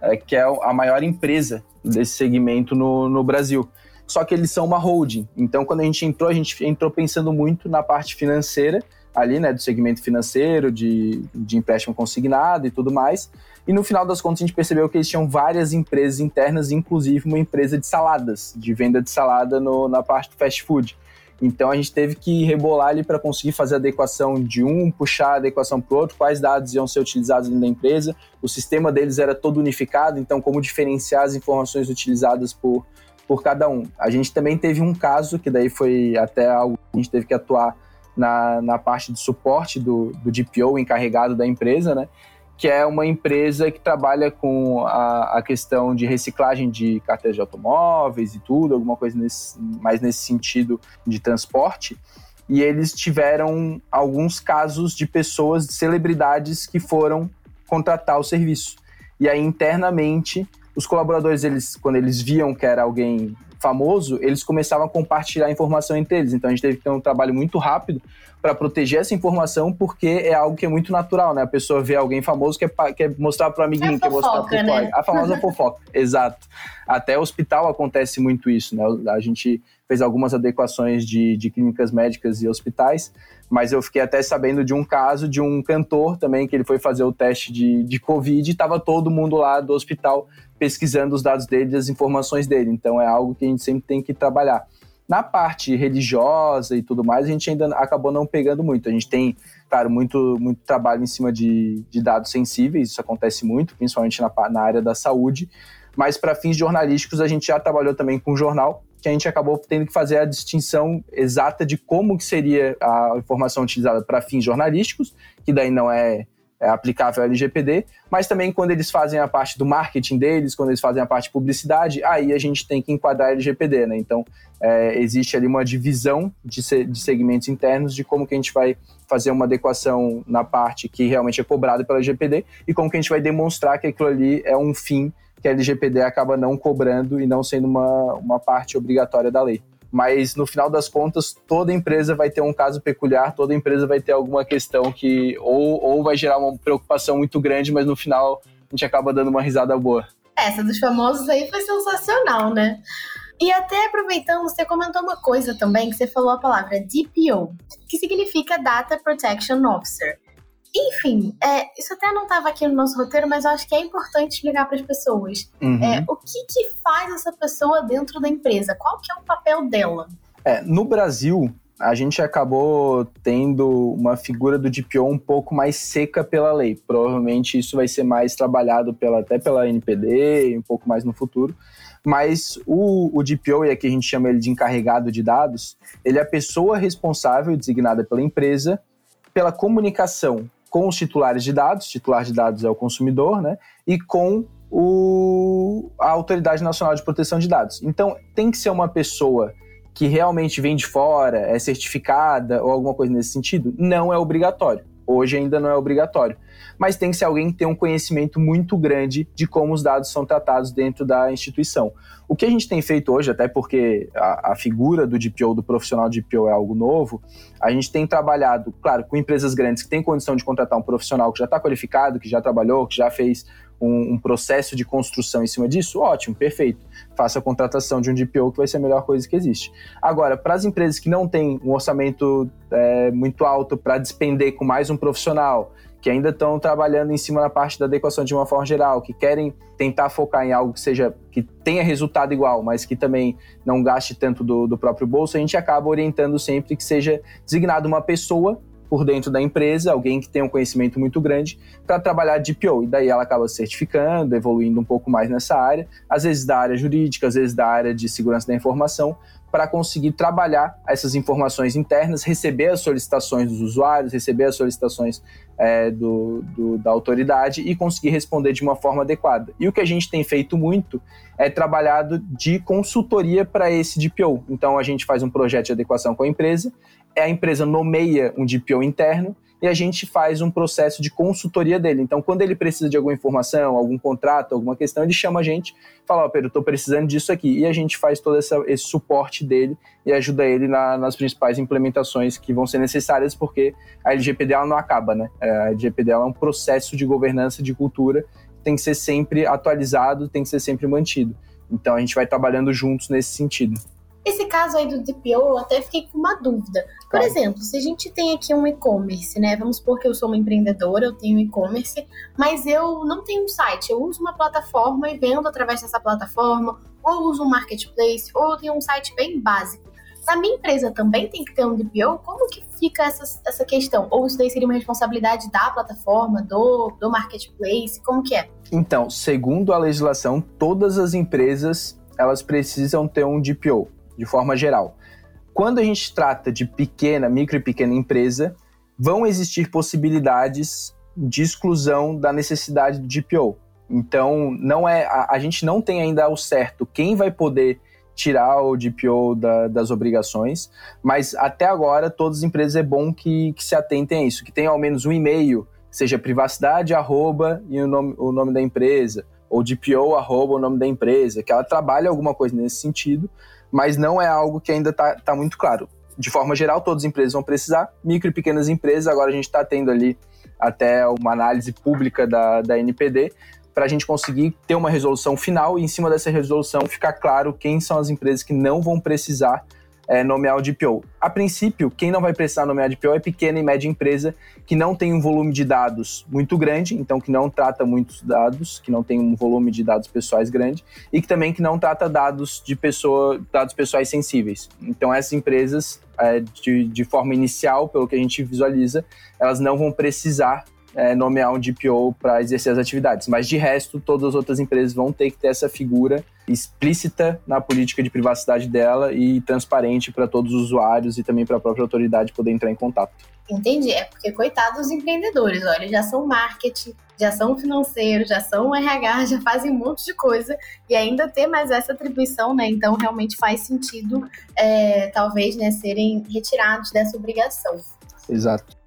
é, que é a maior empresa desse segmento no, no Brasil só que eles são uma holding. Então, quando a gente entrou, a gente entrou pensando muito na parte financeira, ali, né, do segmento financeiro, de, de empréstimo consignado e tudo mais. E no final das contas, a gente percebeu que eles tinham várias empresas internas, inclusive uma empresa de saladas, de venda de salada no, na parte do fast food. Então a gente teve que rebolar ali para conseguir fazer a adequação de um, puxar a adequação para o outro, quais dados iam ser utilizados dentro da empresa. O sistema deles era todo unificado, então como diferenciar as informações utilizadas por por cada um. A gente também teve um caso, que daí foi até algo que a gente teve que atuar na, na parte de suporte do, do DPO encarregado da empresa, né? Que é uma empresa que trabalha com a, a questão de reciclagem de carteiras de automóveis e tudo, alguma coisa nesse, mais nesse sentido de transporte. E eles tiveram alguns casos de pessoas, de celebridades que foram contratar o serviço. E aí, internamente, os colaboradores, eles, quando eles viam que era alguém famoso, eles começavam a compartilhar informação entre eles. Então a gente teve que ter um trabalho muito rápido para proteger essa informação, porque é algo que é muito natural, né? A pessoa vê alguém famoso quer, quer mostrar para o amiguinho, é quer mostrar para o né? A famosa fofoca, exato. Até hospital acontece muito isso, né? A gente fez algumas adequações de, de clínicas médicas e hospitais, mas eu fiquei até sabendo de um caso de um cantor também, que ele foi fazer o teste de, de Covid e estava todo mundo lá do hospital pesquisando os dados dele, as informações dele. Então é algo que a gente sempre tem que trabalhar. Na parte religiosa e tudo mais, a gente ainda acabou não pegando muito. A gente tem, claro, muito, muito trabalho em cima de, de dados sensíveis, isso acontece muito, principalmente na, na área da saúde. Mas para fins jornalísticos, a gente já trabalhou também com jornal, que a gente acabou tendo que fazer a distinção exata de como que seria a informação utilizada para fins jornalísticos, que daí não é é, aplicável ao LGPD, mas também quando eles fazem a parte do marketing deles, quando eles fazem a parte de publicidade, aí a gente tem que enquadrar LGPD, né? Então, é, existe ali uma divisão de, se, de segmentos internos de como que a gente vai fazer uma adequação na parte que realmente é cobrada pela LGPD e como que a gente vai demonstrar que aquilo ali é um fim que a LGPD acaba não cobrando e não sendo uma, uma parte obrigatória da lei mas no final das contas, toda empresa vai ter um caso peculiar, toda empresa vai ter alguma questão que ou, ou vai gerar uma preocupação muito grande, mas no final a gente acaba dando uma risada boa. Essa dos famosos aí foi sensacional, né? E até aproveitando, você comentou uma coisa também, que você falou a palavra DPO, que significa Data Protection Officer. Enfim, é, isso até não estava aqui no nosso roteiro, mas eu acho que é importante explicar para as pessoas. Uhum. É, o que, que faz essa pessoa dentro da empresa? Qual que é o papel dela? É, no Brasil, a gente acabou tendo uma figura do DPO um pouco mais seca pela lei. Provavelmente isso vai ser mais trabalhado pela, até pela NPD, um pouco mais no futuro. Mas o, o DPO, e aqui a gente chama ele de encarregado de dados, ele é a pessoa responsável, designada pela empresa, pela comunicação com os titulares de dados, titular de dados é o consumidor, né? E com o, a Autoridade Nacional de Proteção de Dados. Então, tem que ser uma pessoa que realmente vem de fora, é certificada ou alguma coisa nesse sentido? Não é obrigatório. Hoje ainda não é obrigatório. Mas tem que ser alguém que tenha um conhecimento muito grande de como os dados são tratados dentro da instituição. O que a gente tem feito hoje, até porque a, a figura do DPO, do profissional DPO é algo novo, a gente tem trabalhado, claro, com empresas grandes que têm condição de contratar um profissional que já está qualificado, que já trabalhou, que já fez um, um, processo de construção em cima disso, ótimo, perfeito. Faça a contratação de um DPO que vai ser a melhor coisa que existe. Agora, para as empresas que não têm um orçamento é, muito alto para despender com mais um profissional, que ainda estão trabalhando em cima da parte da adequação de uma forma geral, que querem tentar focar em algo que seja que tenha resultado igual, mas que também não gaste tanto do, do próprio bolso, a gente acaba orientando sempre que seja designado uma pessoa por dentro da empresa, alguém que tenha um conhecimento muito grande, para trabalhar de PO. E daí ela acaba certificando, evoluindo um pouco mais nessa área, às vezes da área jurídica, às vezes da área de segurança da informação, para conseguir trabalhar essas informações internas, receber as solicitações dos usuários, receber as solicitações é, do, do, da autoridade e conseguir responder de uma forma adequada. E o que a gente tem feito muito é trabalhado de consultoria para esse DPO. Então a gente faz um projeto de adequação com a empresa a empresa nomeia um DPO interno e a gente faz um processo de consultoria dele. Então, quando ele precisa de alguma informação, algum contrato, alguma questão, ele chama a gente, fala, ó, Pedro, estou precisando disso aqui. E a gente faz todo esse suporte dele e ajuda ele na, nas principais implementações que vão ser necessárias, porque a LGPD não acaba, né? É, a LGPD é um processo de governança, de cultura, tem que ser sempre atualizado, tem que ser sempre mantido. Então, a gente vai trabalhando juntos nesse sentido. Esse caso aí do DPO, eu até fiquei com uma dúvida. Por claro. exemplo, se a gente tem aqui um e-commerce, né? Vamos supor que eu sou uma empreendedora, eu tenho e-commerce, mas eu não tenho um site, eu uso uma plataforma e vendo através dessa plataforma, ou uso um marketplace, ou eu tenho um site bem básico. Na minha empresa também tem que ter um DPO? Como que fica essa, essa questão? Ou isso daí seria uma responsabilidade da plataforma, do, do marketplace? Como que é? Então, segundo a legislação, todas as empresas elas precisam ter um DPO, de forma geral. Quando a gente trata de pequena, micro e pequena empresa, vão existir possibilidades de exclusão da necessidade do DPO. Então, não é a, a gente não tem ainda o certo quem vai poder tirar o DPO da, das obrigações, mas até agora todas as empresas é bom que, que se atentem a isso, que tenham ao menos um e-mail, seja privacidade arroba e o nome, o nome da empresa, ou DPO arroba o nome da empresa, que ela trabalhe alguma coisa nesse sentido, mas não é algo que ainda está tá muito claro. De forma geral, todas as empresas vão precisar, micro e pequenas empresas, agora a gente está tendo ali até uma análise pública da, da NPD, para a gente conseguir ter uma resolução final e, em cima dessa resolução, ficar claro quem são as empresas que não vão precisar é, nomear o DPO. A princípio, quem não vai precisar nomear DPO é pequena e média empresa que não tem um volume de dados muito grande, então que não trata muitos dados, que não tem um volume de dados pessoais grande e que também que não trata dados de pessoa, dados pessoais sensíveis. Então essas empresas, é, de, de forma inicial, pelo que a gente visualiza, elas não vão precisar é, nomear um DPO para exercer as atividades. Mas de resto, todas as outras empresas vão ter que ter essa figura explícita na política de privacidade dela e transparente para todos os usuários e também para a própria autoridade poder entrar em contato. Entendi, é porque coitados dos empreendedores, olha, já são marketing, já são financeiro, já são RH, já fazem um monte de coisa e ainda ter mais essa atribuição, né? Então realmente faz sentido, é, talvez, né, serem retirados dessa obrigação. Exato.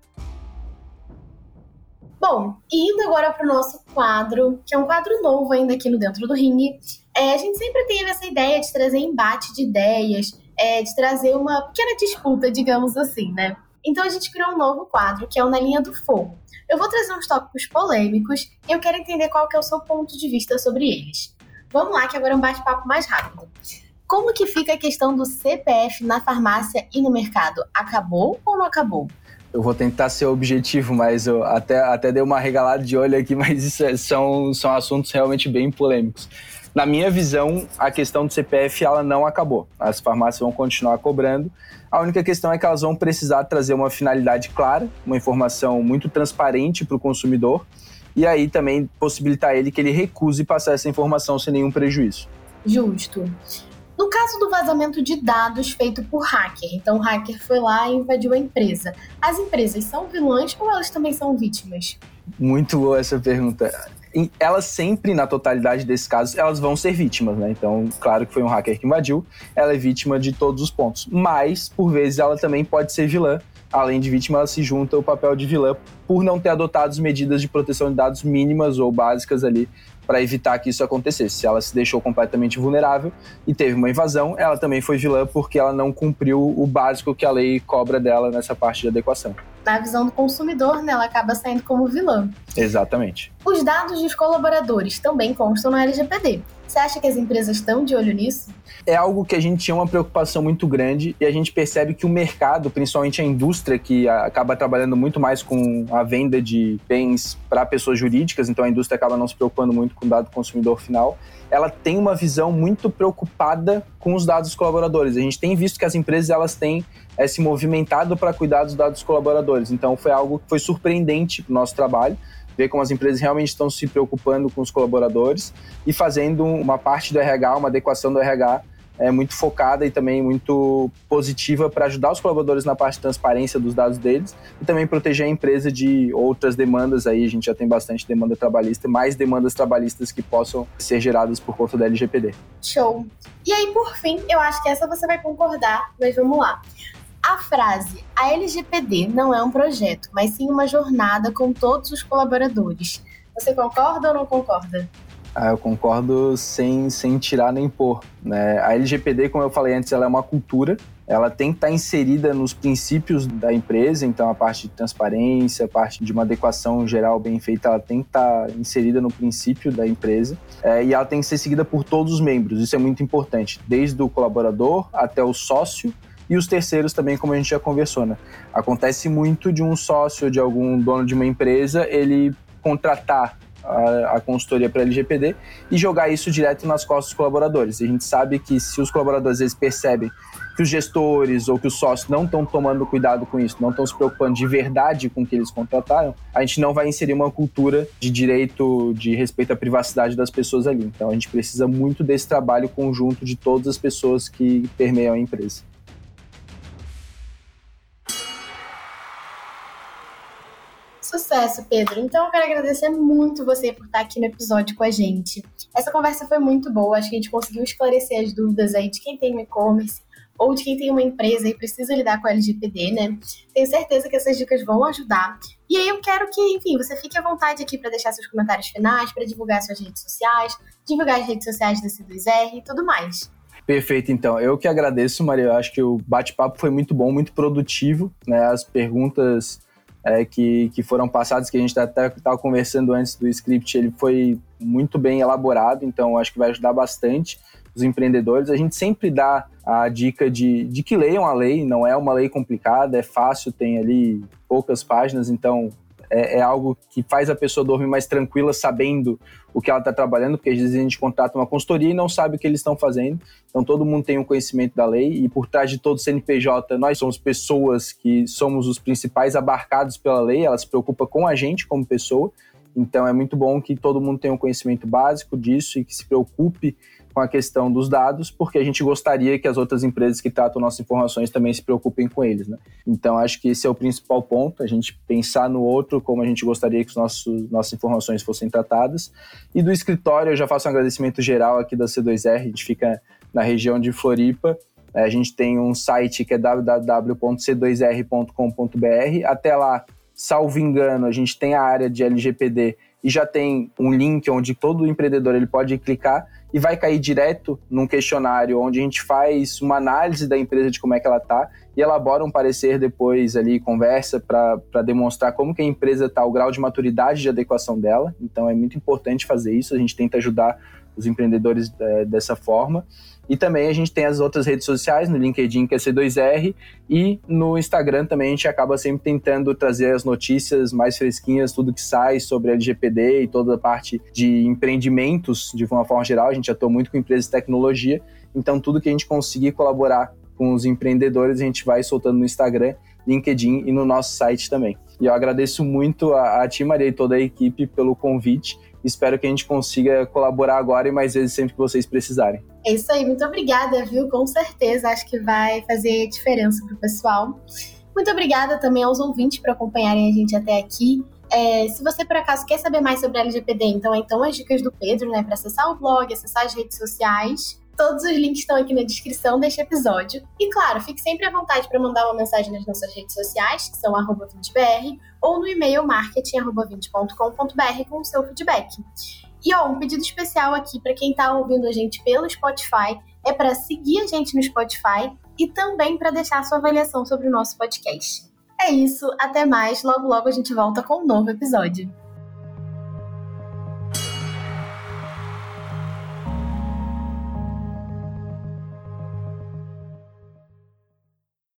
Bom, indo agora para o nosso quadro, que é um quadro novo ainda aqui no Dentro do Ringue, é, a gente sempre teve essa ideia de trazer embate de ideias, é, de trazer uma pequena disputa, digamos assim, né? Então a gente criou um novo quadro, que é o Na Linha do Fogo. Eu vou trazer uns tópicos polêmicos e eu quero entender qual que é o seu ponto de vista sobre eles. Vamos lá, que agora é um bate-papo mais rápido. Como que fica a questão do CPF na farmácia e no mercado? Acabou ou não acabou? Eu vou tentar ser objetivo, mas eu até, até dei uma regalada de olho aqui, mas é, são, são assuntos realmente bem polêmicos. Na minha visão, a questão do CPF ela não acabou. As farmácias vão continuar cobrando. A única questão é que elas vão precisar trazer uma finalidade clara, uma informação muito transparente para o consumidor, e aí também possibilitar ele que ele recuse passar essa informação sem nenhum prejuízo. Justo. No caso do vazamento de dados feito por hacker, então o hacker foi lá e invadiu a empresa. As empresas são vilãs ou elas também são vítimas? Muito boa essa pergunta. Elas sempre, na totalidade desses casos, elas vão ser vítimas, né? Então, claro que foi um hacker que invadiu, ela é vítima de todos os pontos. Mas, por vezes, ela também pode ser vilã. Além de vítima, ela se junta ao papel de vilã por não ter adotado as medidas de proteção de dados mínimas ou básicas ali para evitar que isso acontecesse. Se ela se deixou completamente vulnerável e teve uma invasão, ela também foi vilã porque ela não cumpriu o básico que a lei cobra dela nessa parte de adequação. Na visão do consumidor, né, ela acaba saindo como vilã. Exatamente. Os dados dos colaboradores também constam no LGPD. Você acha que as empresas estão de olho nisso? É algo que a gente tinha uma preocupação muito grande e a gente percebe que o mercado, principalmente a indústria, que acaba trabalhando muito mais com a venda de bens para pessoas jurídicas, então a indústria acaba não se preocupando muito com o dado do consumidor final, ela tem uma visão muito preocupada com os dados dos colaboradores. A gente tem visto que as empresas elas têm é, se movimentado para cuidar dos dados dos colaboradores. Então foi algo que foi surpreendente para o nosso trabalho ver como as empresas realmente estão se preocupando com os colaboradores e fazendo uma parte do RH, uma adequação do RH é, muito focada e também muito positiva para ajudar os colaboradores na parte de transparência dos dados deles e também proteger a empresa de outras demandas aí. A gente já tem bastante demanda trabalhista, mais demandas trabalhistas que possam ser geradas por conta da LGPD. Show! E aí, por fim, eu acho que essa você vai concordar, mas vamos lá. A frase a LGPD não é um projeto, mas sim uma jornada com todos os colaboradores. Você concorda ou não concorda? Ah, eu concordo sem, sem tirar nem pôr. Né? A LGPD, como eu falei antes, ela é uma cultura, ela tem que estar inserida nos princípios da empresa, então a parte de transparência, a parte de uma adequação geral bem feita, ela tem que estar inserida no princípio da empresa é, e ela tem que ser seguida por todos os membros, isso é muito importante, desde o colaborador até o sócio e os terceiros também, como a gente já conversou, né? Acontece muito de um sócio, de algum dono de uma empresa, ele contratar a, a consultoria para LGPD e jogar isso direto nas costas dos colaboradores. A gente sabe que se os colaboradores vezes percebem que os gestores ou que os sócios não estão tomando cuidado com isso, não estão se preocupando de verdade com o que eles contrataram, a gente não vai inserir uma cultura de direito, de respeito à privacidade das pessoas ali. Então a gente precisa muito desse trabalho conjunto de todas as pessoas que permeiam a empresa. Sucesso, Pedro. Então eu quero agradecer muito você por estar aqui no episódio com a gente. Essa conversa foi muito boa, acho que a gente conseguiu esclarecer as dúvidas aí de quem tem um e-commerce ou de quem tem uma empresa e precisa lidar com a LGPD, né? Tenho certeza que essas dicas vão ajudar. E aí eu quero que, enfim, você fique à vontade aqui para deixar seus comentários finais, para divulgar suas redes sociais, divulgar as redes sociais da C2R e tudo mais. Perfeito, então. Eu que agradeço, Maria. Eu acho que o bate-papo foi muito bom, muito produtivo. Né? As perguntas é, que, que foram passadas, que a gente até estava conversando antes do script, ele foi muito bem elaborado, então acho que vai ajudar bastante os empreendedores. A gente sempre dá a dica de, de que leiam a lei, não é uma lei complicada, é fácil, tem ali poucas páginas, então é, é, algo que faz a pessoa dormir mais tranquila sabendo o que ela está trabalhando, porque às vezes a gente contrata uma consultoria e não sabe o que eles estão fazendo. Então todo mundo tem um conhecimento da lei e por trás de todo CNPJ nós somos pessoas que somos os principais abarcados pela lei, ela se preocupa com a gente como pessoa. Então é muito bom que todo mundo tenha um conhecimento básico disso e que se preocupe com a questão dos dados, porque a gente gostaria que as outras empresas que tratam nossas informações também se preocupem com eles. Né? Então, acho que esse é o principal ponto, a gente pensar no outro como a gente gostaria que os nossos, nossas informações fossem tratadas. E do escritório, eu já faço um agradecimento geral aqui da C2R, a gente fica na região de Floripa, é, a gente tem um site que é www.c2r.com.br. Até lá, salvo engano, a gente tem a área de LGPD e já tem um link onde todo empreendedor ele pode clicar e vai cair direto num questionário onde a gente faz uma análise da empresa de como é que ela está e elabora um parecer depois ali, conversa para demonstrar como que a empresa está, o grau de maturidade de adequação dela. Então é muito importante fazer isso, a gente tenta ajudar os empreendedores é, dessa forma. E também a gente tem as outras redes sociais, no LinkedIn, que é C2R, e no Instagram também a gente acaba sempre tentando trazer as notícias mais fresquinhas, tudo que sai sobre LGPD e toda a parte de empreendimentos, de uma forma geral. A gente atua muito com empresas de tecnologia, então tudo que a gente conseguir colaborar com os empreendedores, a gente vai soltando no Instagram, LinkedIn e no nosso site também. E eu agradeço muito a, a Ti, Maria, e toda a equipe pelo convite Espero que a gente consiga colaborar agora e mais vezes sempre que vocês precisarem. É isso aí, muito obrigada, viu? Com certeza, acho que vai fazer diferença para o pessoal. Muito obrigada também aos ouvintes por acompanharem a gente até aqui. É, se você por acaso quer saber mais sobre a LGPD, então então as dicas do Pedro, né, para acessar o blog, acessar as redes sociais. Todos os links estão aqui na descrição deste episódio. E claro, fique sempre à vontade para mandar uma mensagem nas nossas redes sociais, que são 20br, ou no e-mail marketing.com.br com o seu feedback. E ó, um pedido especial aqui para quem está ouvindo a gente pelo Spotify é para seguir a gente no Spotify e também para deixar sua avaliação sobre o nosso podcast. É isso, até mais, logo logo a gente volta com um novo episódio.